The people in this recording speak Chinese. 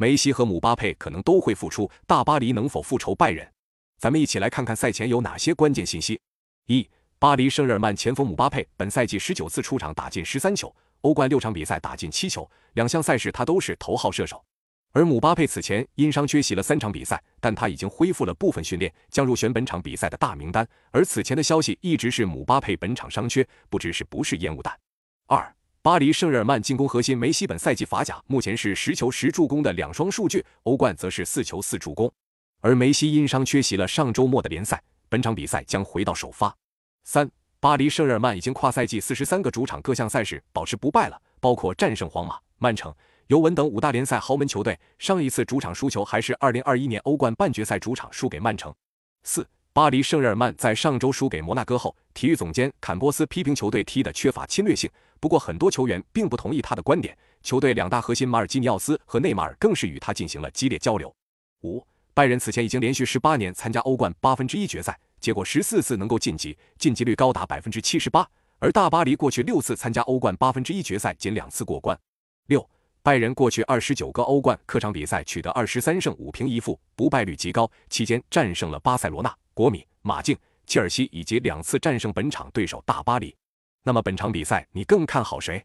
梅西和姆巴佩可能都会复出，大巴黎能否复仇拜仁？咱们一起来看看赛前有哪些关键信息。一、巴黎圣日耳曼前锋姆巴佩本赛季十九次出场打进十三球，欧冠六场比赛打进七球，两项赛事他都是头号射手。而姆巴佩此前因伤缺席了三场比赛，但他已经恢复了部分训练，将入选本场比赛的大名单。而此前的消息一直是姆巴佩本场伤缺，不知是不是烟雾弹。二。巴黎圣日耳曼进攻核心梅西本赛季法甲目前是十球十助攻的两双数据，欧冠则是四球四助攻。而梅西因伤缺席了上周末的联赛，本场比赛将回到首发。三，巴黎圣日耳曼已经跨赛季四十三个主场各项赛事保持不败了，包括战胜皇马、曼城、尤文等五大联赛豪门球队。上一次主场输球还是二零二一年欧冠半决赛主场输给曼城。四。巴黎圣日耳曼在上周输给摩纳哥后，体育总监坎波斯批评球队踢得缺乏侵略性。不过，很多球员并不同意他的观点。球队两大核心马尔基尼奥斯和内马尔更是与他进行了激烈交流。五，拜仁此前已经连续十八年参加欧冠八分之一决赛，结果十四次能够晋级，晋级率高达百分之七十八。而大巴黎过去六次参加欧冠八分之一决赛，仅两次过关。六。拜仁过去二十九个欧冠客场比赛取得二十三胜五平一负，不败率极高。期间战胜了巴塞罗那、国米、马竞、切尔西，以及两次战胜本场对手大巴黎。那么本场比赛你更看好谁？